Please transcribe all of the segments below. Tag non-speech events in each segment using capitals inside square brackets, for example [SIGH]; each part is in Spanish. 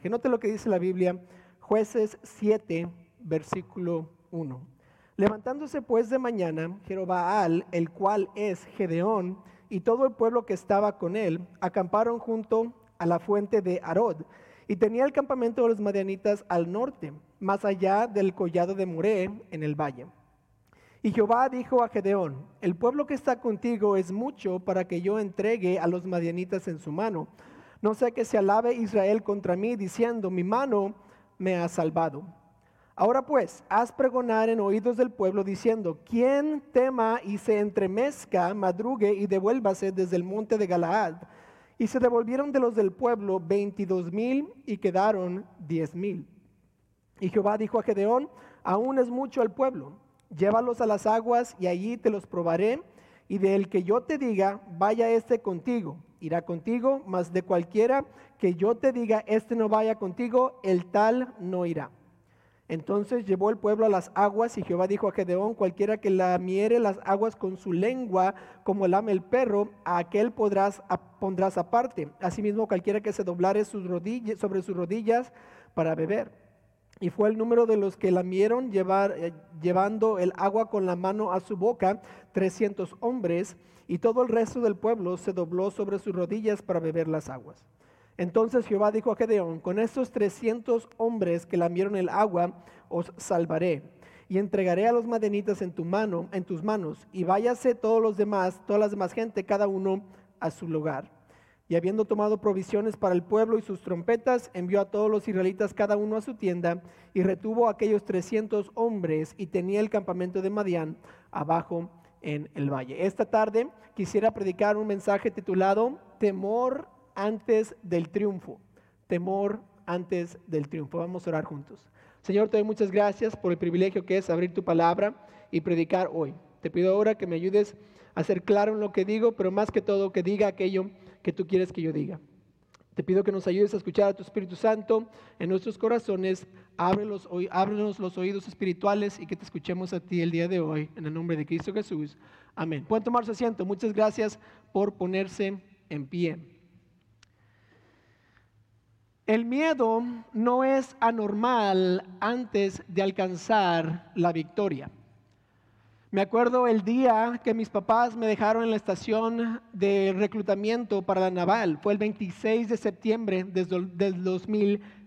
Que note lo que dice la Biblia, jueces 7, versículo 1. Levantándose pues de mañana, Jerobaal, el cual es Gedeón, y todo el pueblo que estaba con él, acamparon junto a la fuente de Arod, y tenía el campamento de los madianitas al norte, más allá del collado de Moré, en el valle. Y Jehová dijo a Gedeón, el pueblo que está contigo es mucho para que yo entregue a los madianitas en su mano no sea que se alabe Israel contra mí, diciendo, mi mano me ha salvado. Ahora pues, haz pregonar en oídos del pueblo, diciendo, quien tema y se entremezca, madrugue y devuélvase desde el monte de Galaad. Y se devolvieron de los del pueblo veintidós mil y quedaron diez mil. Y Jehová dijo a Gedeón, aún es mucho el pueblo, llévalos a las aguas y allí te los probaré, y del que yo te diga, vaya este contigo irá contigo, mas de cualquiera que yo te diga, este no vaya contigo, el tal no irá. Entonces llevó el pueblo a las aguas y Jehová dijo a Gedeón, cualquiera que lamiere las aguas con su lengua como lame el perro, a aquel podrás, pondrás aparte. Asimismo, cualquiera que se doblare sus rodillas, sobre sus rodillas para beber. Y fue el número de los que lamieron eh, llevando el agua con la mano a su boca, trescientos hombres y todo el resto del pueblo se dobló sobre sus rodillas para beber las aguas. Entonces Jehová dijo a Gedeón, con estos trescientos hombres que lamieron el agua, os salvaré y entregaré a los madenitas en tu mano, en tus manos, y váyase todos los demás, todas las demás gente, cada uno a su lugar. Y habiendo tomado provisiones para el pueblo y sus trompetas, envió a todos los israelitas cada uno a su tienda y retuvo a aquellos trescientos hombres y tenía el campamento de Madián abajo en el valle. Esta tarde quisiera predicar un mensaje titulado Temor antes del triunfo. Temor antes del triunfo. Vamos a orar juntos. Señor, te doy muchas gracias por el privilegio que es abrir tu palabra y predicar hoy. Te pido ahora que me ayudes a ser claro en lo que digo, pero más que todo que diga aquello que tú quieres que yo diga. Te pido que nos ayudes a escuchar a tu Espíritu Santo en nuestros corazones. Ábrelos, ábrenos los oídos espirituales y que te escuchemos a ti el día de hoy. En el nombre de Cristo Jesús. Amén. Pueden tomar su asiento. Muchas gracias por ponerse en pie. El miedo no es anormal antes de alcanzar la victoria. Me acuerdo el día que mis papás me dejaron en la estación de reclutamiento para la naval. Fue el 26 de septiembre del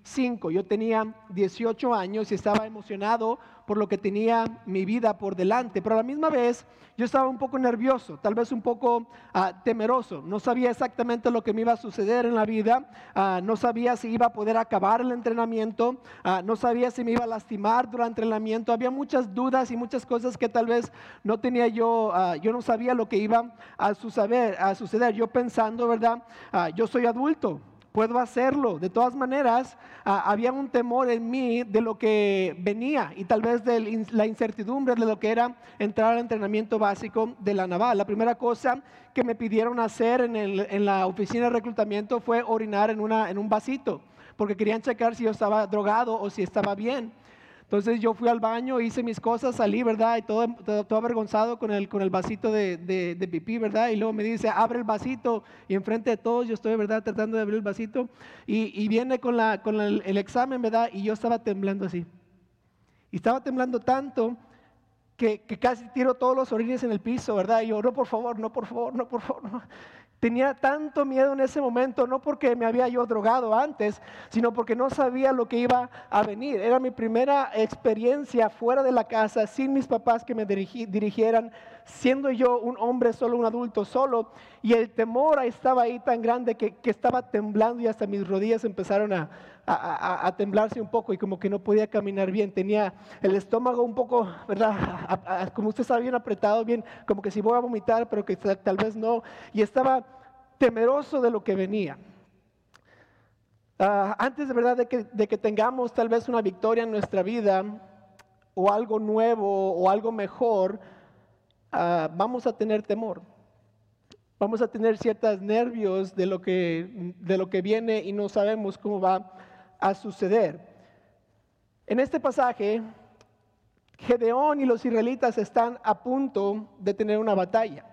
2005. Yo tenía 18 años y estaba emocionado por lo que tenía mi vida por delante, pero a la misma vez yo estaba un poco nervioso, tal vez un poco ah, temeroso. No sabía exactamente lo que me iba a suceder en la vida, ah, no sabía si iba a poder acabar el entrenamiento, ah, no sabía si me iba a lastimar durante el entrenamiento. Había muchas dudas y muchas cosas que tal vez no tenía yo, yo no sabía lo que iba a. A suceder. Yo pensando, ¿verdad? yo soy adulto puedo hacerlo. De todas maneras, ah, había un temor en mí de lo que venía y tal vez de la incertidumbre de lo que era entrar al entrenamiento básico de la naval. La primera cosa que me pidieron hacer en, la oficina de reclutamiento fue orinar en, en un vasito, porque querían checar si yo estaba drogado o si estaba bien. Entonces yo fui al baño, hice mis cosas, salí, ¿verdad? Y todo, todo, avergonzado con el, con el vasito de, de, pipí, ¿verdad? Y luego me dice, abre el vasito. Y enfrente de todos yo estoy, ¿verdad? Tratando de abrir el vasito. Y, y viene con, la, con el, examen, ¿verdad? Y yo estaba temblando así. Y estaba temblando tanto que, que casi tiro todos los orines en el piso, ¿verdad? Y yo, no, por favor, no, por favor, no, por favor. No. Tenía tanto miedo en ese momento, no porque me había yo drogado antes, sino porque no sabía lo que iba a venir. Era mi primera experiencia fuera de la casa, sin mis papás que me dirigieran, siendo yo un hombre solo, un adulto solo. Y el temor estaba ahí tan grande que, estaba temblando y hasta mis rodillas empezaron a, a, temblarse un poco y como que no podía caminar bien. Tenía el estómago un poco, ¿verdad? como usted sabe, bien apretado, bien, como que si voy a vomitar, pero que tal vez no. Y estaba temeroso de lo que venía. Ah, antes de verdad de que, de que tengamos tal vez una victoria en nuestra vida o algo nuevo o algo mejor, ah, vamos a tener temor. Vamos a tener ciertos nervios de lo, que, de lo que viene y no sabemos cómo va a suceder. En este pasaje, Gedeón y los israelitas están a punto de tener una batalla.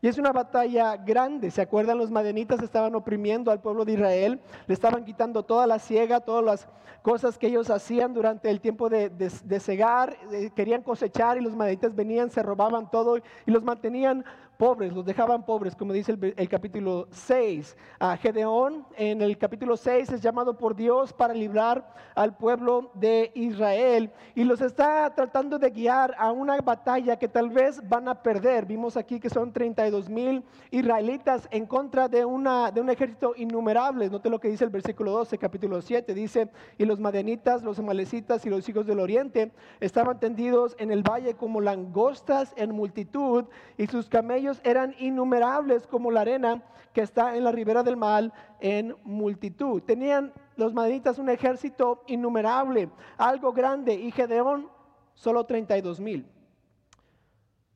Y es una batalla grande. ¿Se acuerdan? Los madenitas estaban oprimiendo al pueblo de Israel, le estaban quitando toda la siega, todas las cosas que ellos hacían durante el tiempo de, de, cegar, eh, querían cosechar y los madenitas venían, se robaban todo y los mantenían pobres, los dejaban pobres, como dice el, capítulo 6. a Gedeón en el capítulo 6 es llamado por Dios para librar al pueblo de Israel y los está tratando de guiar a una batalla que tal vez van a perder. Vimos aquí que son 32 mil israelitas en contra de, una, de un ejército innumerable. Note lo que dice el versículo 12, capítulo 7. Dice, y los madenitas, los amalecitas y los hijos del oriente estaban tendidos en el valle como langostas en multitud y sus camellos eran innumerables como la arena que está en la ribera del mar en multitud. Tenían los madianitas un ejército innumerable, algo grande, y Gedeón solo 32 mil.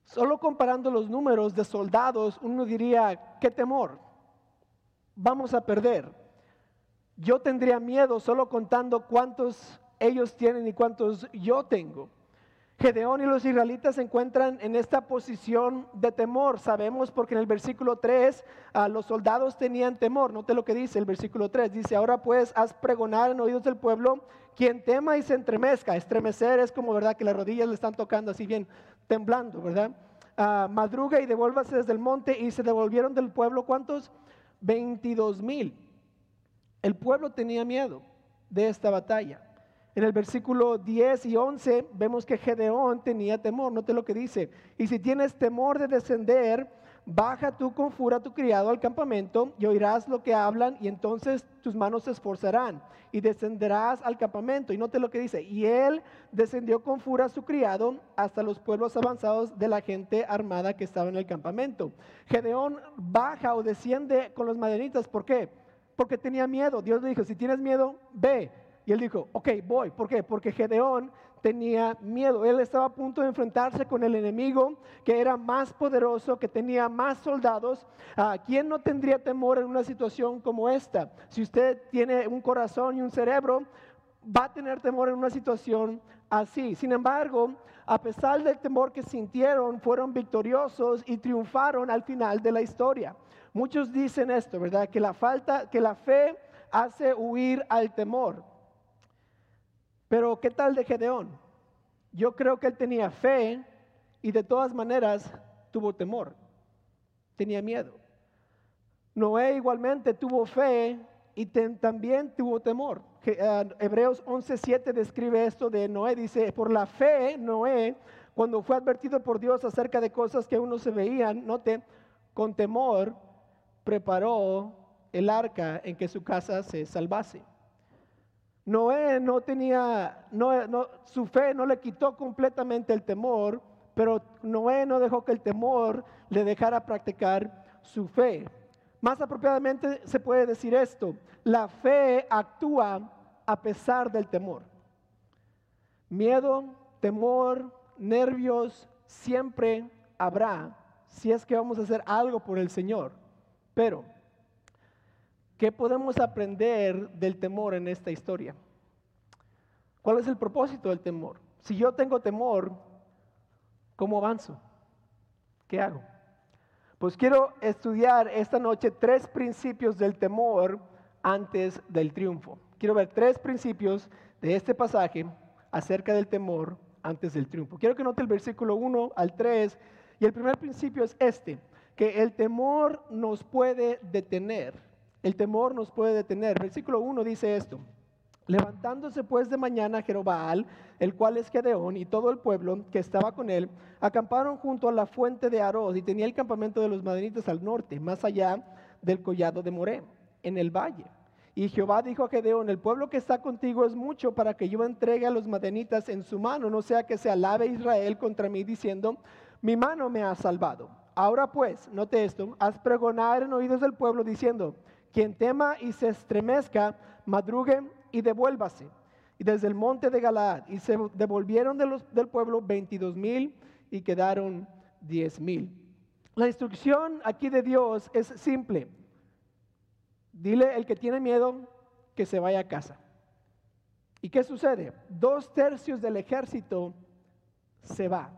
Solo comparando los números de soldados, uno diría, qué temor, vamos a perder. Yo tendría miedo solo contando cuántos ellos tienen y cuántos yo tengo. Gedeón y los israelitas se encuentran en esta posición de temor. Sabemos porque en el versículo 3 ah, los soldados tenían temor. Note lo que dice el versículo 3. Dice, ahora pues haz pregonar en oídos del pueblo quien tema y se entremezca. Estremecer es como, ¿verdad? Que las rodillas le están tocando así bien, temblando, ¿verdad? Ah, madruga y devuélvase desde el monte y se devolvieron del pueblo. ¿Cuántos? 22 mil. El pueblo tenía miedo de esta batalla. En el versículo 10 y 11 vemos que Gedeón tenía temor. Note lo que dice. Y si tienes temor de descender, baja tú con fura tu criado al campamento y oirás lo que hablan y entonces tus manos se esforzarán y descenderás al campamento. Y note lo que dice. Y él descendió con fura a su criado hasta los pueblos avanzados de la gente armada que estaba en el campamento. Gedeón baja o desciende con los madenitas. ¿Por qué? Porque tenía miedo. Dios le dijo, si tienes miedo, ve y él dijo, ok, voy. ¿Por qué? Porque Gedeón tenía miedo. Él estaba a punto de enfrentarse con el enemigo que era más poderoso, que tenía más soldados. ¿A ¿Quién no tendría temor en una situación como esta? Si usted tiene un corazón y un cerebro, va a tener temor en una situación así. Sin embargo, a pesar del temor que sintieron, fueron victoriosos y triunfaron al final de la historia. Muchos dicen esto, ¿verdad? Que la falta, que la fe hace huir al temor. Pero ¿qué tal de Gedeón? Yo creo que él tenía fe y de todas maneras tuvo temor, tenía miedo. Noé igualmente tuvo fe y también tuvo temor. Uh, Hebreos 11:7 describe esto de Noé, dice, por la fe Noé, cuando fue advertido por Dios acerca de cosas que aún no se veían, note, con temor preparó el arca en que su casa se salvase. Noé no tenía, su fe no le quitó completamente el temor, pero Noé no dejó que el temor le dejara practicar su fe. Más apropiadamente se puede decir esto, la fe actúa a pesar del temor. Miedo, temor, nervios, siempre habrá si es que vamos a hacer algo por el Señor. Pero ¿Qué podemos aprender del temor en esta historia? ¿Cuál es el propósito del temor? Si yo tengo temor, ¿cómo avanzo? ¿Qué hago? Pues quiero estudiar esta noche tres principios del temor antes del triunfo. Quiero ver tres principios de este pasaje acerca del temor antes del triunfo. Quiero que note el versículo 1 al 3 y el primer principio es este, que el temor nos puede detener el temor nos puede detener. Versículo 1 dice esto. Levantándose pues de mañana Jerobaal, el cual es Gedeón, y todo el pueblo que estaba con él, acamparon junto a la fuente de Aroz y tenía el campamento de los madenitas al norte, más allá del collado de Moré, en el valle. Y Jehová dijo a Gedeón, el pueblo que está contigo es mucho para que yo entregue a los madenitas en su mano, no sea que se alabe Israel contra mí diciendo, mi mano me ha salvado. Ahora pues, note esto, haz pregonar en oídos del pueblo diciendo, quien tema y se estremezca, madrugue y devuélvase. Y desde el monte de Galaad, y se devolvieron de los, del pueblo 22 mil y quedaron 10 mil. La instrucción aquí de Dios es simple. Dile el que tiene miedo que se vaya a casa. ¿Y qué sucede? Dos tercios del ejército se va.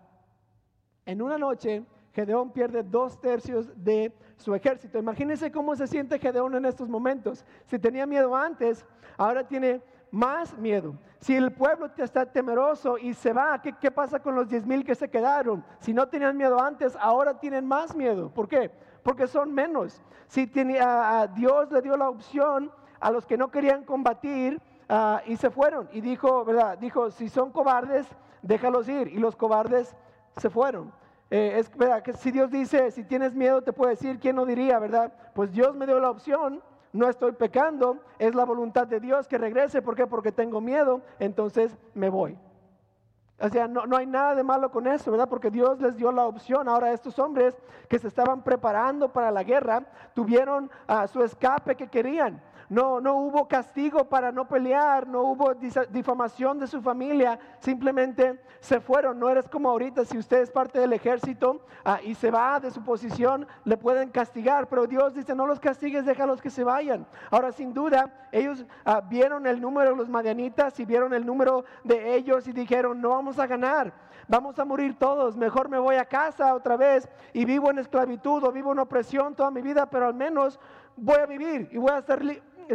En una noche, Gedeón pierde dos tercios de su ejército. Imagínense cómo se siente Gedeón en estos momentos. Si tenía miedo antes, ahora tiene más miedo. Si el pueblo está temeroso y se va, ¿qué, pasa con los diez mil que se quedaron? Si no tenían miedo antes, ahora tienen más miedo. ¿Por qué? Porque son menos. Si tenía, Dios le dio la opción a los que no querían combatir ah, y se fueron. Y dijo, ¿verdad? Dijo, si son cobardes, déjalos ir. Y los cobardes se fueron. Eh, es verdad que si Dios dice, si tienes miedo, te puede decir, ¿quién no diría, verdad? Pues Dios me dio la opción, no estoy pecando, es la voluntad de Dios que regrese, ¿por qué? Porque tengo miedo, entonces me voy. O sea, no, no, hay nada de malo con eso, ¿verdad? Porque Dios les dio la opción. Ahora estos hombres que se estaban preparando para la guerra tuvieron a su escape que querían no, no hubo castigo para no pelear, no hubo difamación de su familia, simplemente se fueron. No eres como ahorita, si usted es parte del ejército ah, y se va de su posición, le pueden castigar, pero Dios dice, no los castigues, déjalos que se vayan. Ahora, sin duda, ellos ah, vieron el número de los madianitas y vieron el número de ellos y dijeron, no vamos a ganar vamos a morir todos, mejor me voy a casa otra vez y vivo en esclavitud o vivo en opresión toda mi vida, pero al menos voy a vivir y voy a estar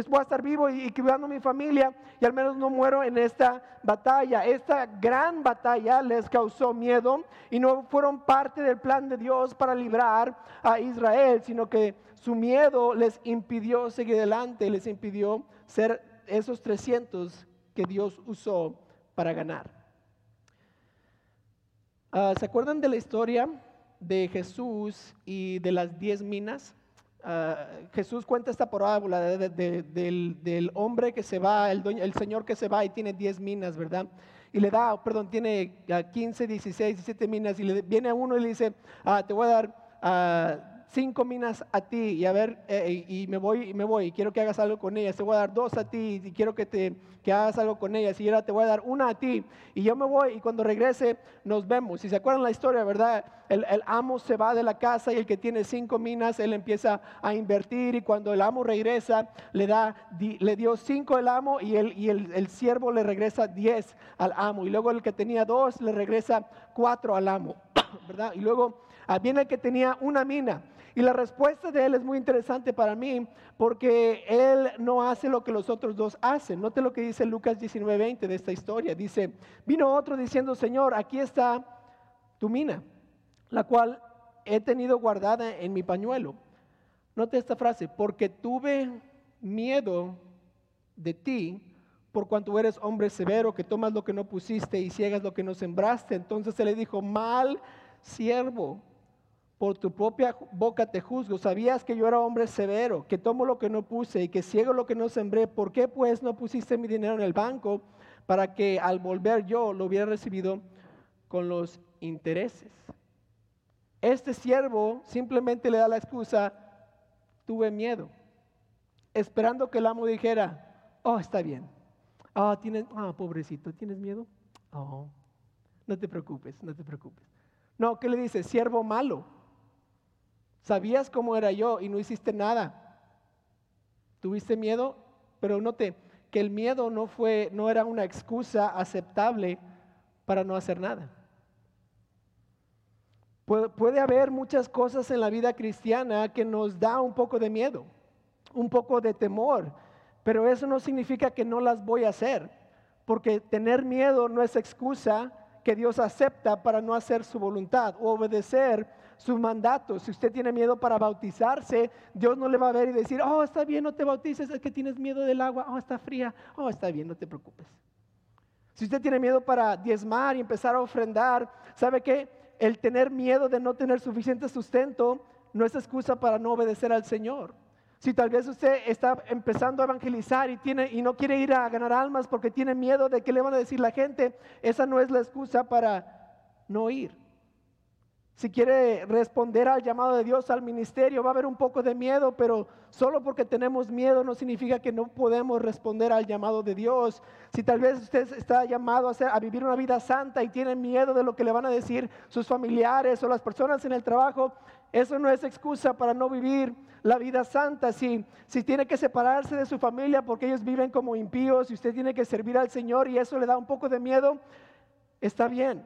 voy a estar vivo y, cuidando a mi familia y al menos no muero en esta batalla. Esta gran batalla les causó miedo y no fueron parte del plan de Dios para librar a Israel, sino que su miedo les impidió seguir adelante, les impidió ser esos 300 que Dios usó para ganar. Ah, ¿Se acuerdan de la historia de Jesús y de las diez minas? Ah, Jesús cuenta esta parábola del, hombre que se va, el, el, señor que se va y tiene 10 minas, ¿verdad? Y le da, perdón, tiene 15, 16, 17 minas y le viene a uno y le dice, ah, te voy a dar ah, cinco minas a ti y a ver, eh, y me voy, y me voy, y quiero que hagas algo con ellas, te voy a dar dos a ti y quiero que, te, que hagas algo con ellas, y ahora te voy a dar una a ti, y yo me voy y cuando regrese nos vemos. Si se acuerdan la historia, ¿verdad? El, el, amo se va de la casa y el que tiene cinco minas, él empieza a invertir y cuando el amo regresa, le, da, le dio cinco el amo y, el, y el, el siervo le regresa diez al amo, y luego el que tenía dos le regresa cuatro al amo, [COUGHS] ¿verdad? Y luego ah, viene el que tenía una mina y la respuesta de él es muy interesante para mí porque él no hace lo que los otros dos hacen. Note lo que dice Lucas 19:20 de esta historia. Dice, vino otro diciendo, Señor, aquí está tu mina, la cual he tenido guardada en mi pañuelo. Note esta frase, porque tuve miedo de ti, por cuanto eres hombre severo, que tomas lo que no pusiste y ciegas lo que no sembraste. Entonces se le dijo, mal siervo por tu propia boca te juzgo. Sabías que yo era hombre severo, que tomo lo que no puse y que ciego lo que no sembré. ¿Por qué pues no pusiste mi dinero en el banco para que al volver yo lo hubiera recibido con los intereses? Este siervo simplemente le da la excusa, tuve miedo, esperando que el amo dijera, oh, está bien. Ah, tienes, ah, pobrecito, ¿tienes miedo? Oh, no te preocupes, no te preocupes. No, ¿qué le dice? Siervo malo. Sabías cómo era yo y no hiciste nada. Tuviste miedo, pero note que el miedo no fue no era una excusa aceptable para no hacer nada. Puede, haber muchas cosas en la vida cristiana que nos da un poco de miedo, un poco de temor, pero eso no significa que no las voy a hacer, porque tener miedo no es excusa que Dios acepta para no hacer su voluntad o obedecer su mandato. Si usted tiene miedo para bautizarse, Dios no le va a ver y decir, oh, está bien, no te bautices, es que tienes miedo del agua, oh, está fría, oh, está bien, no te preocupes. Si usted tiene miedo para diezmar y empezar a ofrendar, ¿sabe qué? El tener miedo de no tener suficiente sustento no es excusa para no obedecer al Señor. Si tal vez usted está empezando a evangelizar y, tiene, y no quiere ir a ganar almas porque tiene miedo de qué le van a decir la gente, esa no es la excusa para no ir. Si quiere responder al llamado de Dios al ministerio, va a haber un poco de miedo, pero solo porque tenemos miedo no significa que no podemos responder al llamado de Dios. Si tal vez usted está llamado a, a vivir una vida santa y tiene miedo de lo que le van a decir sus familiares o las personas en el trabajo, eso no es excusa para no vivir la vida santa. Si, si tiene que separarse de su familia porque ellos viven como impíos y usted tiene que servir al Señor y eso le da un poco de miedo, está bien.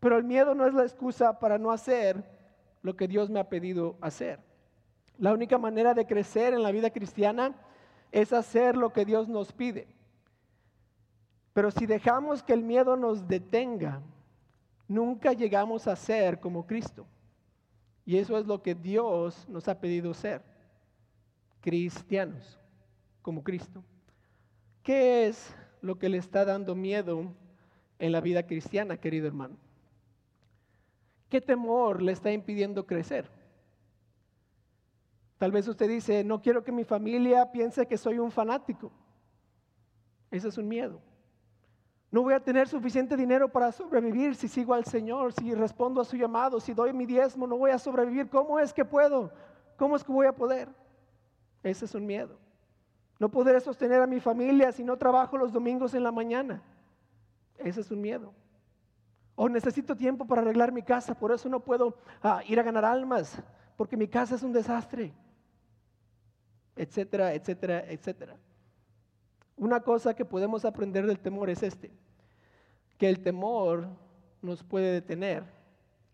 Pero el miedo no es la excusa para no hacer lo que Dios me ha pedido hacer. La única manera de crecer en la vida cristiana es hacer lo que Dios nos pide. Pero si dejamos que el miedo nos detenga, nunca llegamos a ser como Cristo. Y eso es lo que Dios nos ha pedido ser, cristianos, como Cristo. ¿Qué es lo que le está dando miedo en la vida cristiana, querido hermano? ¿Qué temor le está impidiendo crecer? Tal vez usted dice, no quiero que mi familia piense que soy un fanático. Ese es un miedo. No voy a tener suficiente dinero para sobrevivir si sigo al Señor, si respondo a su llamado, si doy mi diezmo, no voy a sobrevivir. ¿Cómo es que puedo? ¿Cómo es que voy a poder? Ese es un miedo. No podré sostener a mi familia si no trabajo los domingos en la mañana. Ese es un miedo. O necesito tiempo para arreglar mi casa, por eso no puedo ah, ir a ganar almas, porque mi casa es un desastre, etcétera, etcétera, etcétera. Una cosa que podemos aprender del temor es este, que el temor nos puede detener,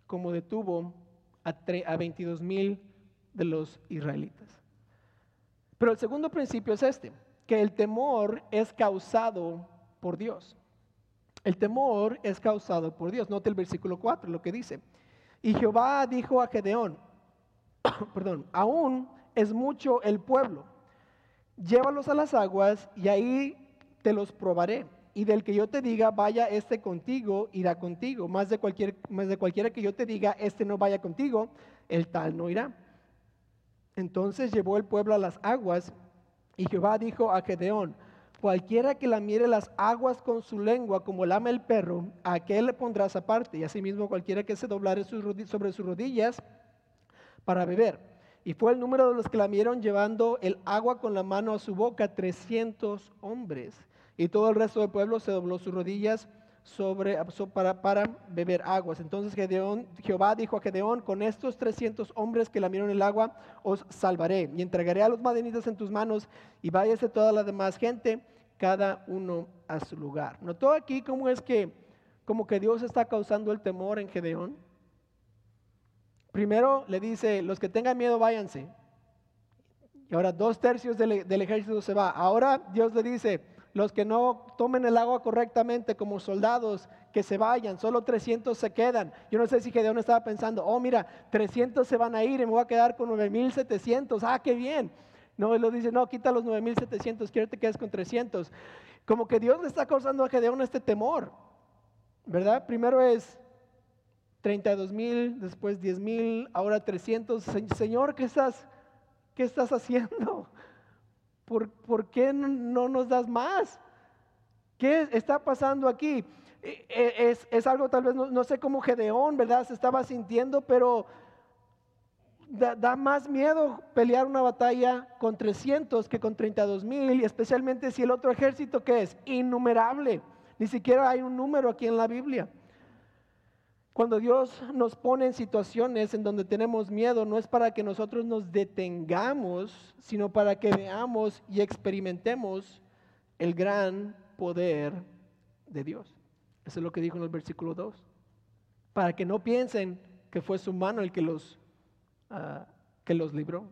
como detuvo a, a 22 mil de los israelitas. Pero el segundo principio es este, que el temor es causado por Dios. El temor es causado por Dios. Note el versículo 4, lo que dice. Y Jehová dijo a Gedeón, [COUGHS] perdón, aún es mucho el pueblo llévalos a las aguas y ahí te los probaré. Y del que yo te diga, vaya este contigo, irá contigo. Más de, cualquier, más de cualquiera que yo te diga, este no vaya contigo, el tal no irá. Entonces llevó el pueblo a las aguas y Jehová dijo a Gedeón, cualquiera que lamiere las aguas con su lengua como lame el perro, a aquel le pondrás aparte. Y asimismo cualquiera que se doblare sobre sus rodillas para beber. Y fue el número de los que lamieron llevando el agua con la mano a su boca, 300 hombres. Y todo el resto del pueblo se dobló sus rodillas sobre, para, beber aguas. Entonces Jehová dijo a Gedeón, con estos 300 hombres que lamieron el agua, os salvaré. Y entregaré a los madenitas en tus manos y váyase toda la demás gente, cada uno a su lugar. ¿Notó aquí cómo es que, como que Dios está causando el temor en Gedeón? Primero le dice, los que tengan miedo váyanse. Y ahora dos tercios del, ejército se va. Ahora Dios le dice, los que no tomen el agua correctamente como soldados, que se vayan, solo 300 se quedan. Yo no sé si Gedeón estaba pensando, oh mira, 300 se van a ir y me voy a quedar con 9700, ah, qué bien. No, él lo dice, no, quita los 9700, quiero que te quedes con 300. Como que Dios le está causando a Gedeón este temor, ¿verdad? Primero es, 32 mil, después 10 mil, ahora 300. Señor, ¿qué estás, qué estás haciendo? ¿Por, ¿Por, qué no nos das más? ¿Qué está pasando aquí? E, e, es, es algo tal vez, no, sé cómo Gedeón, ¿verdad? Se estaba sintiendo, pero da, más miedo pelear una batalla con 300 que con 32 mil, y especialmente si el otro ejército que es innumerable. Ni siquiera hay un número aquí en la Biblia. Cuando Dios nos pone en situaciones en donde tenemos miedo, no es para que nosotros nos detengamos, sino para que veamos y experimentemos el gran poder de Dios. Eso es lo que dijo en el versículo 2. Para que no piensen que fue su mano el que los, ah, que los libró.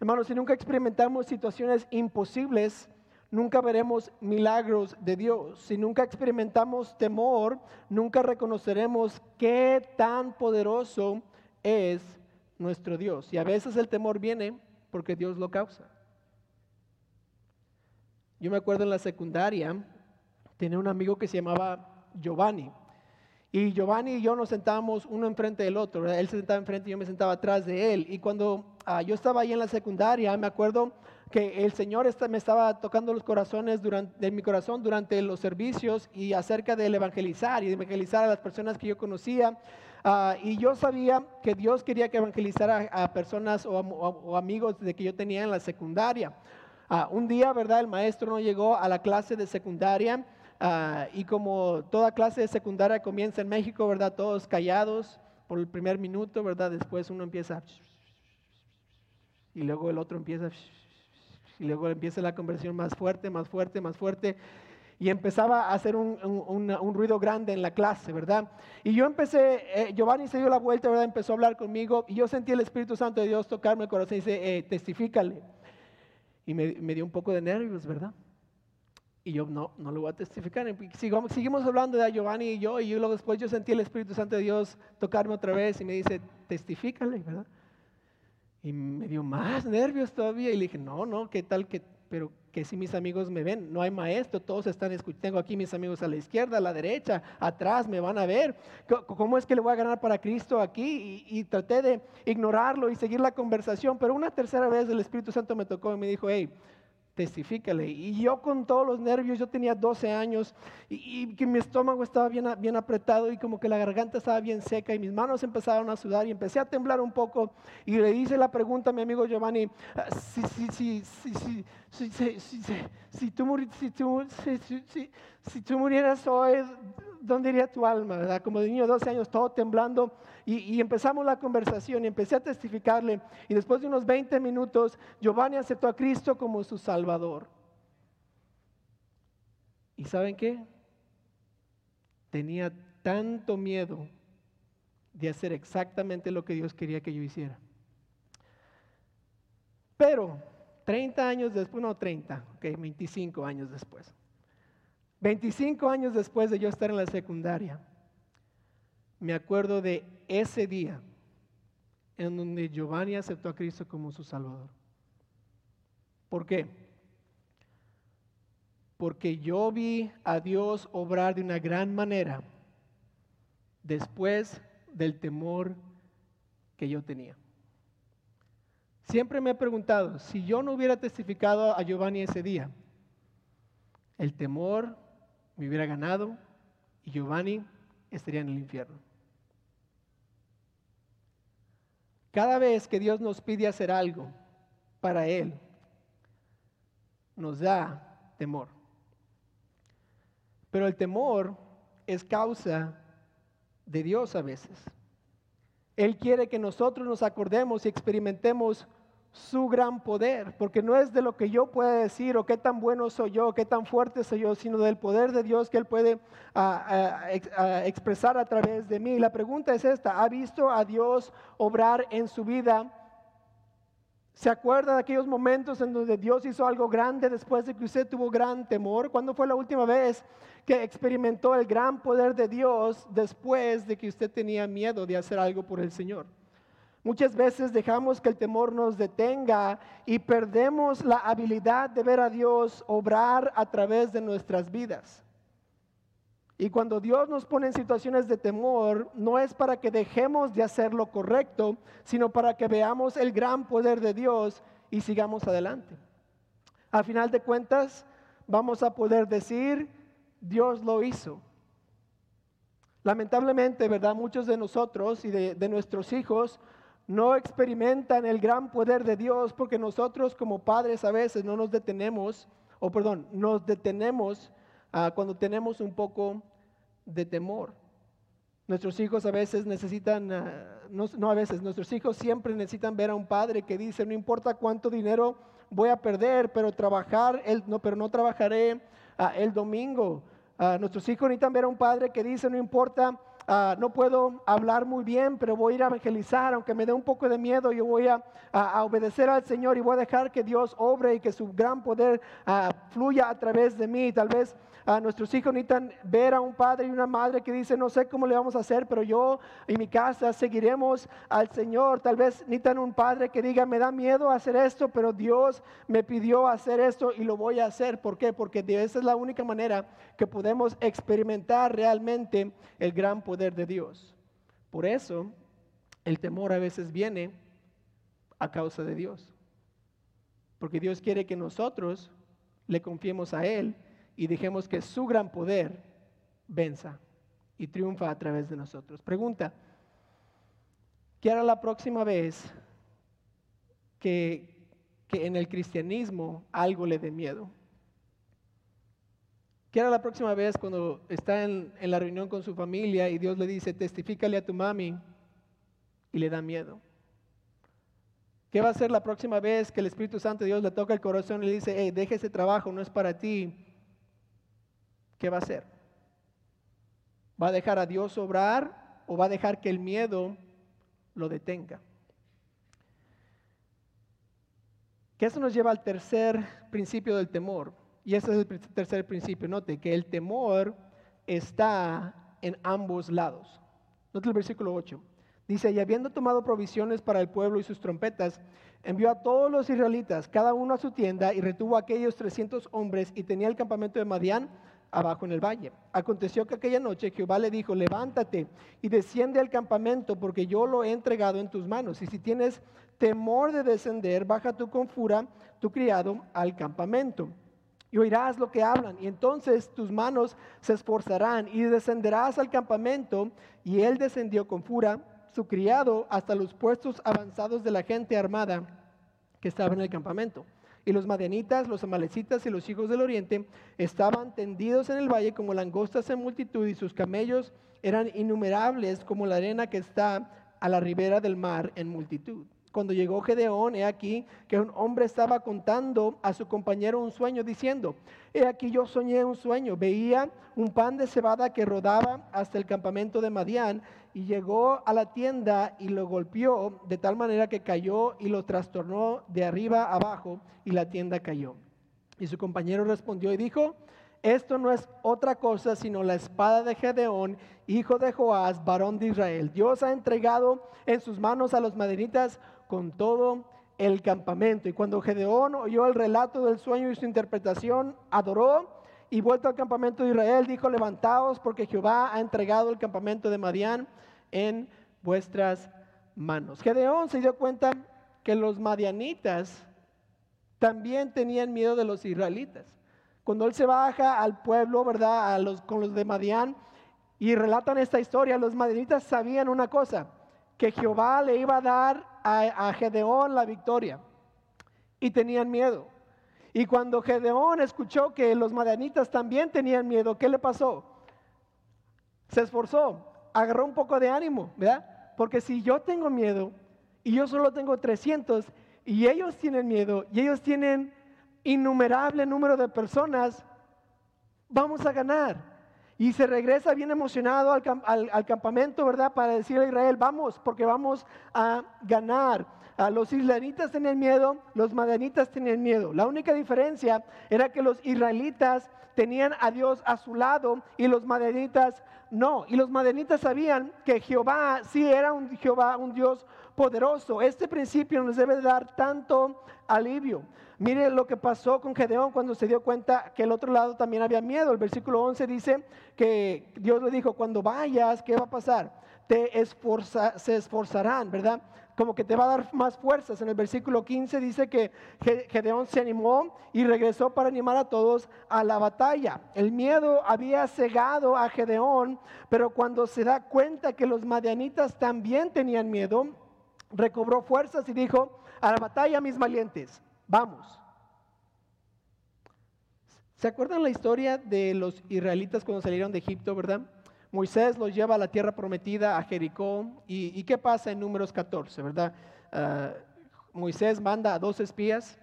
Hermanos, si nunca experimentamos situaciones imposibles, nunca veremos milagros de Dios. Si nunca experimentamos temor, nunca reconoceremos qué tan poderoso es nuestro Dios. Y a veces el temor viene porque Dios lo causa. Yo me acuerdo en la secundaria, tenía un amigo que se llamaba Giovanni. Y Giovanni y yo nos sentábamos uno enfrente del otro. Él se sentaba enfrente y yo me sentaba atrás de él. Y cuando ah, yo estaba ahí en la secundaria, me acuerdo que el Señor me estaba tocando los corazones durante, de mi corazón durante los servicios y acerca del evangelizar y de evangelizar a las personas que yo conocía. Ah, y yo sabía que Dios quería que evangelizara a, personas o, amigos de que yo tenía en la secundaria. Ah, un día, ¿verdad? El maestro no llegó a la clase de secundaria ah, y como toda clase de secundaria comienza en México, ¿verdad? Todos callados por el primer minuto, ¿verdad? Después uno empieza y luego el otro empieza y luego empieza la conversión más fuerte, más fuerte, más fuerte. y empezaba a hacer un, ruido grande en la clase, ¿verdad? Y yo empecé, eh, Giovanni se dio la vuelta, ¿verdad? Empezó a hablar conmigo y yo sentí el Espíritu Santo de Dios tocarme el corazón y dice, eh, testifícale. Y me, dio un poco de nervios, ¿verdad? Y yo, no, no lo voy a testificar. Sigamos, seguimos hablando de Giovanni y yo, y luego después yo sentí el Espíritu Santo de Dios tocarme otra vez y me dice, testifícale, ¿verdad? Y me dio más nervios todavía y le dije, no, no, ¿qué tal que pero que si mis amigos me ven, no hay maestro, todos están escuchando, tengo aquí mis amigos a la izquierda, a la derecha, atrás, me van a ver, ¿cómo es que le voy a ganar para Cristo aquí? Y, traté de ignorarlo y seguir la conversación, pero una tercera vez el Espíritu Santo me tocó y me dijo, hey, testifícale. Y yo con todos los nervios, yo tenía 12 años y, que mi estómago estaba bien, bien apretado y como que la garganta estaba bien seca y mis manos empezaron a sudar y empecé a temblar un poco y le hice la pregunta a mi amigo Giovanni, si, si, si, si, si, si, si, tú, si, tú murieras hoy, ¿dónde iría tu alma? ¿verdad? Como de niño de 12 años, todo temblando. Y, empezamos la conversación y empecé a testificarle. Y después de unos 20 minutos, Giovanni aceptó a Cristo como su Salvador. ¿Y saben qué? Tenía tanto miedo de hacer exactamente lo que Dios quería que yo hiciera. Pero 30 años después, no 30, ok, 25 años después. 25 años después de yo estar en la secundaria, me acuerdo de ese día en donde Giovanni aceptó a Cristo como su Salvador. ¿Por qué? Porque yo vi a Dios obrar de una gran manera después del temor que yo tenía. Siempre me he preguntado, si yo no hubiera testificado a Giovanni ese día, el temor me hubiera ganado y Giovanni estaría en el infierno. Cada vez que Dios nos pide hacer algo para Él, nos da temor. Pero el temor es causa de Dios a veces. Él quiere que nosotros nos acordemos y experimentemos su gran poder, porque no es de lo que yo pueda decir o qué tan bueno soy yo, qué tan fuerte soy yo, sino del poder de Dios que Él puede ah, ah, ah, expresar a través de mí. La pregunta es esta, ¿ha visto a Dios obrar en su vida? ¿Se acuerda de aquellos momentos en donde Dios hizo algo grande después de que usted tuvo gran temor? ¿Cuándo fue la última vez que experimentó el gran poder de Dios después de que usted tenía miedo de hacer algo por el Señor? Muchas veces dejamos que el temor nos detenga y perdemos la habilidad de ver a Dios obrar a través de nuestras vidas. Y cuando Dios nos pone en situaciones de temor, no es para que dejemos de hacer lo correcto, sino para que veamos el gran poder de Dios y sigamos adelante. A final de cuentas, vamos a poder decir, Dios lo hizo. Lamentablemente, ¿verdad? Muchos de nosotros y de, de nuestros hijos no experimentan el gran poder de Dios porque nosotros como padres a veces no nos detenemos, o perdón, nos detenemos ah, cuando tenemos un poco de temor. Nuestros hijos a veces necesitan, ah, no, a veces, nuestros hijos siempre necesitan ver a un padre que dice, no importa cuánto dinero voy a perder, pero trabajar, el, no, pero no trabajaré ah, el domingo. nuestros hijos necesitan ver a un padre que dice, no importa Ah, no puedo hablar muy bien, pero voy a ir a evangelizar, aunque me dé un poco de miedo, yo voy a, obedecer al Señor y voy a dejar que Dios obre y que su gran poder ah, fluya a través de mí. Tal vez a nuestros hijos necesitan ver a un padre y una madre que dice, no sé cómo le vamos a hacer, pero yo y mi casa seguiremos al Señor. Tal vez necesitan un padre que diga, me da miedo hacer esto, pero Dios me pidió hacer esto y lo voy a hacer. ¿Por qué? Porque esa es la única manera que podemos experimentar realmente el gran poder de Dios. Por eso el temor a veces viene a causa de Dios. Porque Dios quiere que nosotros le confiemos a Él y dejemos que su gran poder venza y triunfa a través de nosotros. Pregunta, ¿qué hará la próxima vez que, en el cristianismo algo le dé miedo? ¿Qué hará la próxima vez cuando está en, en la reunión con su familia y Dios le dice, testifícale a tu mami y le da miedo? ¿Qué va a hacer la próxima vez que el Espíritu Santo de Dios le toca el corazón y le dice, hey, deje ese trabajo, no es para ti, ¿qué va a hacer? ¿Va a dejar a Dios obrar o va a dejar que el miedo lo detenga? Que eso nos lleva al tercer principio del temor. Y ese es el tercer principio. Note que el temor está en ambos lados. Note el versículo 8. Dice, y habiendo tomado provisiones para el pueblo y sus trompetas, envió a todos los israelitas, cada uno a su tienda, y retuvo a aquellos 300 hombres, y tenía el campamento de Madián abajo en el valle. Aconteció que aquella noche Jehová le dijo, levántate y desciende al campamento, porque yo lo he entregado en tus manos. Y si tienes temor de descender, baja tú con fura, tu criado, al campamento. Y oirás lo que hablan, y entonces tus manos se esforzarán, y descenderás al campamento. Y él descendió con fura, su criado, hasta los puestos avanzados de la gente armada que estaba en el campamento. Y los madianitas, los amalecitas y los hijos del oriente estaban tendidos en el valle como langostas en multitud, y sus camellos eran innumerables como la arena que está a la ribera del mar en multitud. Cuando llegó Gedeón, he aquí que un hombre estaba contando a su compañero un sueño, diciendo, he aquí yo soñé un sueño, veía un pan de cebada que rodaba hasta el campamento de Madián, y llegó a la tienda y lo golpeó de tal manera que cayó y lo trastornó de arriba abajo, y la tienda cayó. Y su compañero respondió y dijo, esto no es otra cosa sino la espada de Gedeón, hijo de Joás, varón de Israel. Dios ha entregado en sus manos a los madenitas con todo el campamento. Y cuando Gedeón oyó el relato del sueño y su interpretación, adoró y vuelto al campamento de Israel, dijo, levantaos porque Jehová ha entregado el campamento de Madián en vuestras manos. Gedeón se dio cuenta que los madianitas también tenían miedo de los israelitas. Cuando él se baja al pueblo, ¿verdad? A los, con los de Madián y relatan esta historia, los madianitas sabían una cosa, que Jehová le iba a dar a, Gedeón la victoria. Y tenían miedo. Y cuando Gedeón escuchó que los madianitas también tenían miedo, ¿qué le pasó? Se esforzó, agarró un poco de ánimo, ¿verdad? Porque si yo tengo miedo y yo solo tengo 300 y ellos tienen miedo y ellos tienen innumerable número de personas, vamos a ganar. Y se regresa bien emocionado al, campamento, ¿verdad? Para decirle a Israel, vamos, porque vamos a ganar. A los israelitas tenían miedo, los madianitas tenían miedo. La única diferencia era que los israelitas tenían a Dios a su lado y los madianitas no. Y los madianitas sabían que Jehová sí era un Jehová, un Dios poderoso. Este principio nos debe dar tanto alivio. Mire lo que pasó con Gedeón cuando se dio cuenta que el otro lado también había miedo. El versículo 11 dice que Dios le dijo, cuando vayas, ¿qué va a pasar? Te esforza, se esforzarán, ¿verdad? Como que te va a dar más fuerzas. En el versículo 15 dice que Gedeón se animó y regresó para animar a todos a la batalla. El miedo había cegado a Gedeón, pero cuando se da cuenta que los madianitas también tenían miedo, recobró fuerzas y dijo, a la batalla mis valientes vamos. ¿Se acuerdan la historia de los israelitas cuando salieron de Egipto, verdad? Moisés los lleva a la tierra prometida, a Jericó. ¿Y, qué pasa en números 14, verdad? Ah, Moisés manda a dos espías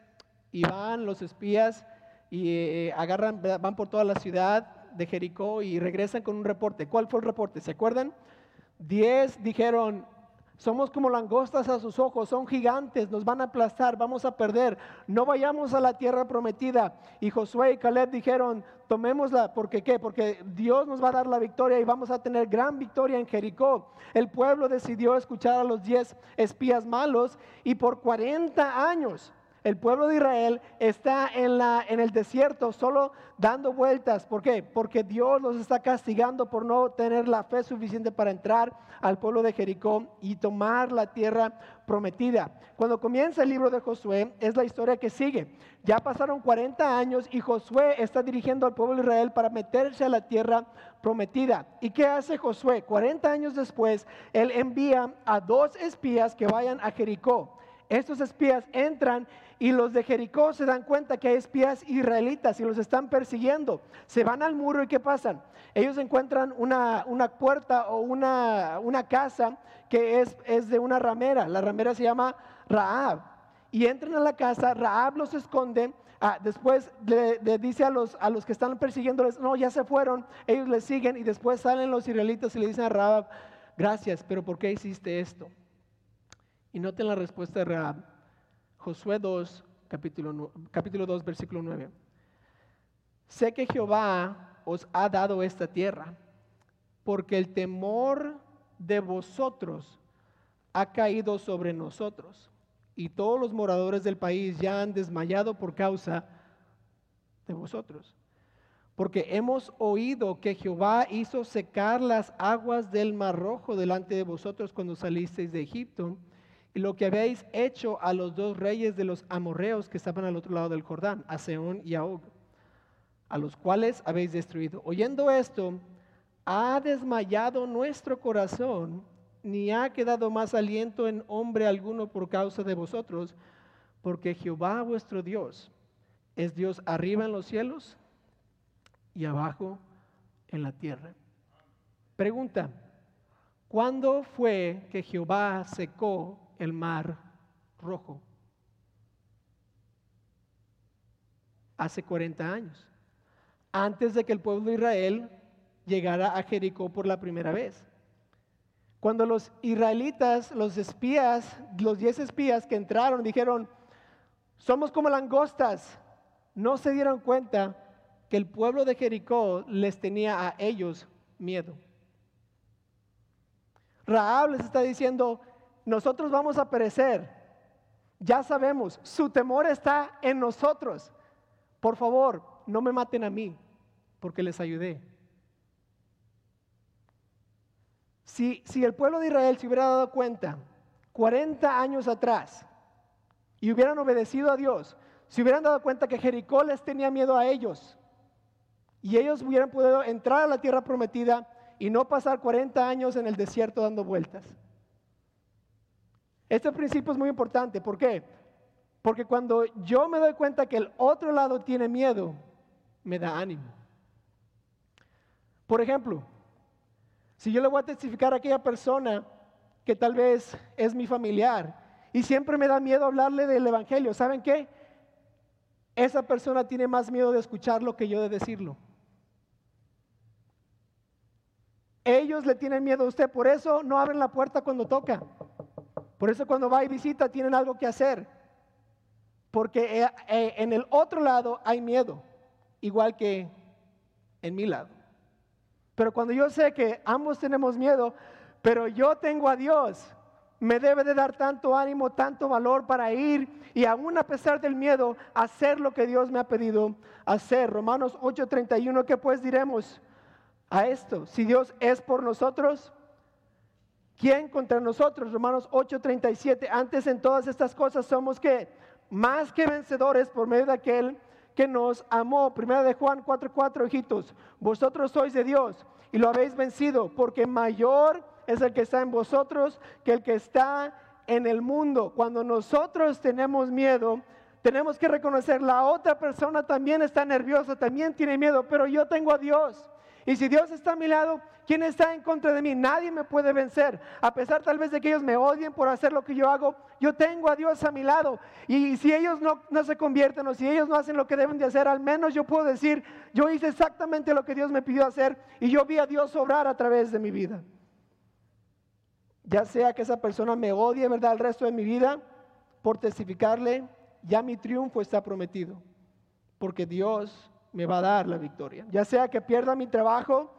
y van los espías y eh, agarran, van por toda la ciudad de Jericó y regresan con un reporte. ¿Cuál fue el reporte? ¿Se acuerdan? Diez dijeron, somos como langostas a sus ojos, son gigantes, nos van a aplastar, vamos a perder. No vayamos a la tierra prometida. Y Josué y Caleb dijeron, tomémosla, ¿porque qué? Porque Dios nos va a dar la victoria y vamos a tener gran victoria en Jericó. El pueblo decidió escuchar a los diez espías malos y por 40 años el pueblo de Israel está en, la, en el desierto solo dando vueltas. ¿Por qué? Porque Dios los está castigando por no tener la fe suficiente para entrar al pueblo de Jericó y tomar la tierra prometida. Cuando comienza el libro de Josué, es la historia que sigue. Ya pasaron 40 años y Josué está dirigiendo al pueblo de Israel para meterse a la tierra prometida. ¿Y qué hace Josué? 40 años después, él envía a dos espías que vayan a Jericó. Estos espías entran y los de Jericó se dan cuenta que hay espías israelitas y los están persiguiendo. Se van al muro y ¿qué pasan? Ellos encuentran una, puerta o una, una casa que es, es, de una ramera. La ramera se llama Raab. Y entran a la casa, Raab los esconde, ah, después le, dice a los, a los que están persiguiéndoles, no, ya se fueron, ellos le siguen y después salen los israelitas y le dicen a Rahab, gracias, pero ¿por qué hiciste esto? Y noten la respuesta de Rahab, Josué 2, capítulo, capítulo 2, versículo 9. Sé que Jehová os ha dado esta tierra, porque el temor de vosotros ha caído sobre nosotros, y todos los moradores del país ya han desmayado por causa de vosotros. Porque hemos oído que Jehová hizo secar las aguas del mar rojo delante de vosotros cuando salisteis de Egipto, lo que habéis hecho a los dos reyes de los amorreos que estaban al otro lado del Jordán, a Seón y a Og, a los cuales habéis destruido. Oyendo esto, ha desmayado nuestro corazón, ni ha quedado más aliento en hombre alguno por causa de vosotros, porque Jehová vuestro Dios es Dios arriba en los cielos y abajo en la tierra. Pregunta, ¿cuándo fue que Jehová secó el mar rojo? Hace 40 años, antes de que el pueblo de Israel llegara a Jericó por la primera vez. Cuando los israelitas, los espías, los diez espías que entraron, dijeron, somos como langostas, no se dieron cuenta que el pueblo de Jericó les tenía a ellos miedo. Raab les está diciendo, nosotros vamos a perecer. Ya sabemos, su temor está en nosotros. Por favor, no me maten a mí, porque les ayudé. Si, si el pueblo de Israel se hubiera dado cuenta 40 años atrás y hubieran obedecido a Dios, se hubieran dado cuenta que Jericó les tenía miedo a ellos y ellos hubieran podido entrar a la tierra prometida y no pasar 40 años en el desierto dando vueltas. Este principio es muy importante. ¿Por qué? Porque cuando yo me doy cuenta que el otro lado tiene miedo, me da ánimo. Por ejemplo, si yo le voy a testificar a aquella persona que tal vez es mi familiar y siempre me da miedo hablarle del Evangelio, ¿saben qué? Esa persona tiene más miedo de escucharlo que yo de decirlo. Ellos le tienen miedo a usted, por eso no abren la puerta cuando toca. Por eso cuando va y visita tienen algo que hacer. Porque eh, eh, en el otro lado hay miedo, igual que en mi lado. Pero cuando yo sé que ambos tenemos miedo, pero yo tengo a Dios, me debe de dar tanto ánimo, tanto valor para ir y aún a pesar del miedo, hacer lo que Dios me ha pedido hacer. Romanos 8:31, ¿qué pues diremos a esto? Si Dios es por nosotros, ¿Quién contra nosotros? Romanos 8:37. Antes en todas estas cosas somos que más que vencedores por medio de aquel que nos amó. Primera de Juan 4:4, hijitos. Vosotros sois de Dios y lo habéis vencido, porque mayor es el que está en vosotros que el que está en el mundo. Cuando nosotros tenemos miedo, tenemos que reconocer la otra persona también está nerviosa, también tiene miedo, pero yo tengo a Dios. Y si Dios está a mi lado, ¿quién está en contra de mí? Nadie me puede vencer. A pesar tal vez de que ellos me odien por hacer lo que yo hago, yo tengo a Dios a mi lado. Y si ellos no, no se convierten o si ellos no hacen lo que deben de hacer, al menos yo puedo decir, yo hice exactamente lo que Dios me pidió hacer y yo vi a Dios obrar a través de mi vida. Ya sea que esa persona me odie, ¿verdad? El resto de mi vida, por testificarle, ya mi triunfo está prometido. Porque Dios me va a dar la victoria. Ya sea que pierda mi trabajo,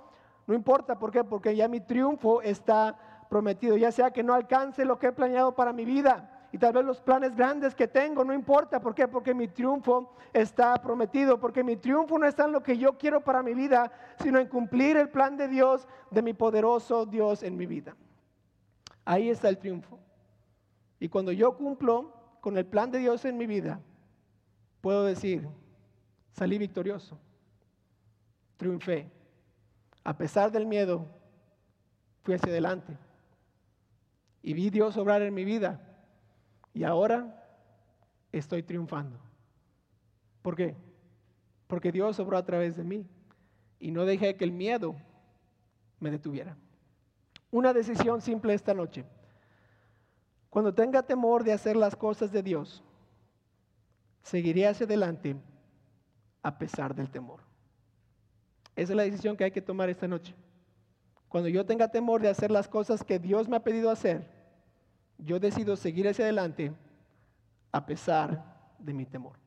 no importa, ¿por qué? Porque ya mi triunfo está prometido. Ya sea que no alcance lo que he planeado para mi vida y tal vez los planes grandes que tengo, no importa, ¿por qué? Porque mi triunfo está prometido, porque mi triunfo no está en lo que yo quiero para mi vida, sino en cumplir el plan de Dios, de mi poderoso Dios en mi vida. Ahí está el triunfo. Y cuando yo cumplo con el plan de Dios en mi vida, puedo decir, salí victorioso, triunfé. A pesar del miedo, fui hacia adelante. Y vi Dios obrar en mi vida. Y ahora estoy triunfando. ¿Por qué? Porque Dios obró a través de mí. Y no dejé que el miedo me detuviera. Una decisión simple esta noche. Cuando tenga temor de hacer las cosas de Dios, seguiré hacia adelante a pesar del temor. Esa es la decisión que hay que tomar esta noche. Cuando yo tenga temor de hacer las cosas que Dios me ha pedido hacer, yo decido seguir hacia adelante a pesar de mi temor.